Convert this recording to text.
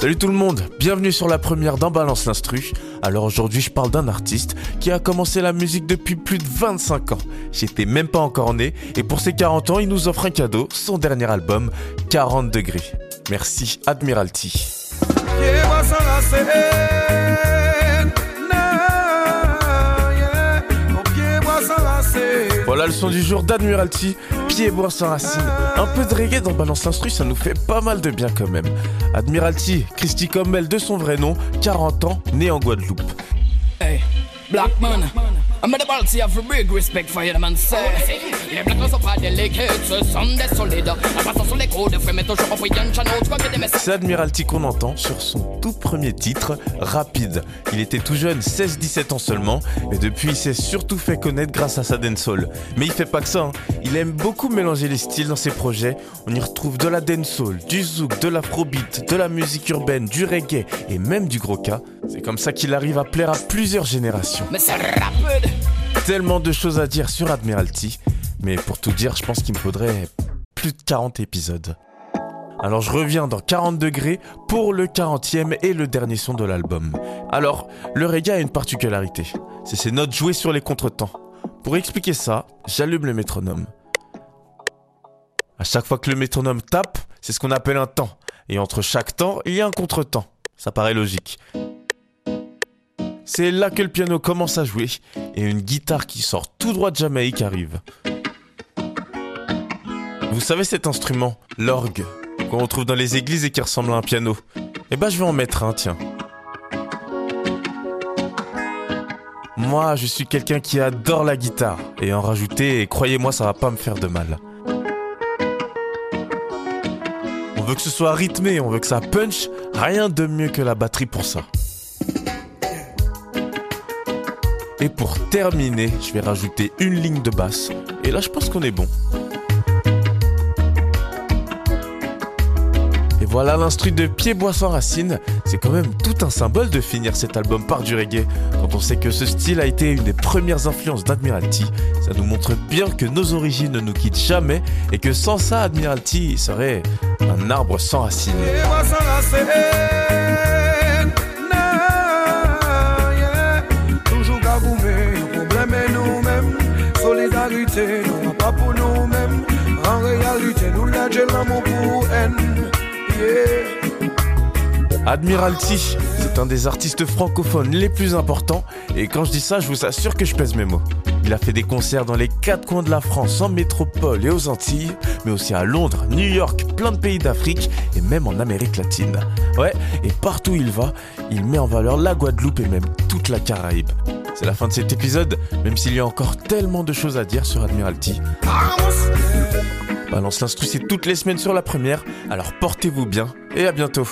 Salut tout le monde, bienvenue sur la première d'En Balance l'Instru. Alors aujourd'hui je parle d'un artiste qui a commencé la musique depuis plus de 25 ans. J'étais même pas encore né et pour ses 40 ans il nous offre un cadeau, son dernier album, 40 degrés. Merci Admiralty. Voilà le son du jour d'Admiralty, pied bois sans racine. Un peu de reggae dans Balance l'instru, ça nous fait pas mal de bien quand même. Admiralty, Christy Commel de son vrai nom, 40 ans, né en Guadeloupe. Hey, black man. I'm the big respect for. Les sont pas ce sont des solides. Sur les tu des. C'est Admiralty qu'on entend sur son tout premier titre, Rapide. Il était tout jeune, 16-17 ans seulement, et depuis il s'est surtout fait connaître grâce à sa dancehall. Mais il fait pas que ça, hein. il aime beaucoup mélanger les styles dans ses projets. On y retrouve de la dancehall, du zouk, de l'afrobeat, de la musique urbaine, du reggae et même du gros cas. C'est comme ça qu'il arrive à plaire à plusieurs générations. Mais c'est rapide. Tellement de choses à dire sur Admiralty, mais pour tout dire, je pense qu'il me faudrait plus de 40 épisodes. Alors je reviens dans 40 degrés pour le 40e et le dernier son de l'album. Alors, le reggae a une particularité, c'est ses notes jouées sur les contretemps. Pour expliquer ça, j'allume le métronome. À chaque fois que le métronome tape, c'est ce qu'on appelle un temps. Et entre chaque temps, il y a un contretemps. Ça paraît logique. C'est là que le piano commence à jouer et une guitare qui sort tout droit de Jamaïque arrive. Vous savez cet instrument, l'orgue, qu'on retrouve dans les églises et qui ressemble à un piano Eh ben je vais en mettre un, tiens. Moi, je suis quelqu'un qui adore la guitare et en rajouter, croyez-moi, ça va pas me faire de mal. On veut que ce soit rythmé, on veut que ça punch, rien de mieux que la batterie pour ça. Et pour terminer, je vais rajouter une ligne de basse. Et là, je pense qu'on est bon. Et voilà l'instru de Pied Bois sans Racine. C'est quand même tout un symbole de finir cet album par du reggae. Quand on sait que ce style a été une des premières influences d'Admiralty, ça nous montre bien que nos origines ne nous quittent jamais et que sans ça, Admiralty serait un arbre sans racines. Admiralty, c'est un des artistes francophones les plus importants et quand je dis ça, je vous assure que je pèse mes mots. Il a fait des concerts dans les quatre coins de la France, en métropole et aux Antilles, mais aussi à Londres, New York, plein de pays d'Afrique et même en Amérique latine. Ouais, et partout où il va, il met en valeur la Guadeloupe et même toute la Caraïbe. C'est la fin de cet épisode, même s'il y a encore tellement de choses à dire sur Admiralty. Balance c'est toutes les semaines sur la première, alors portez-vous bien et à bientôt.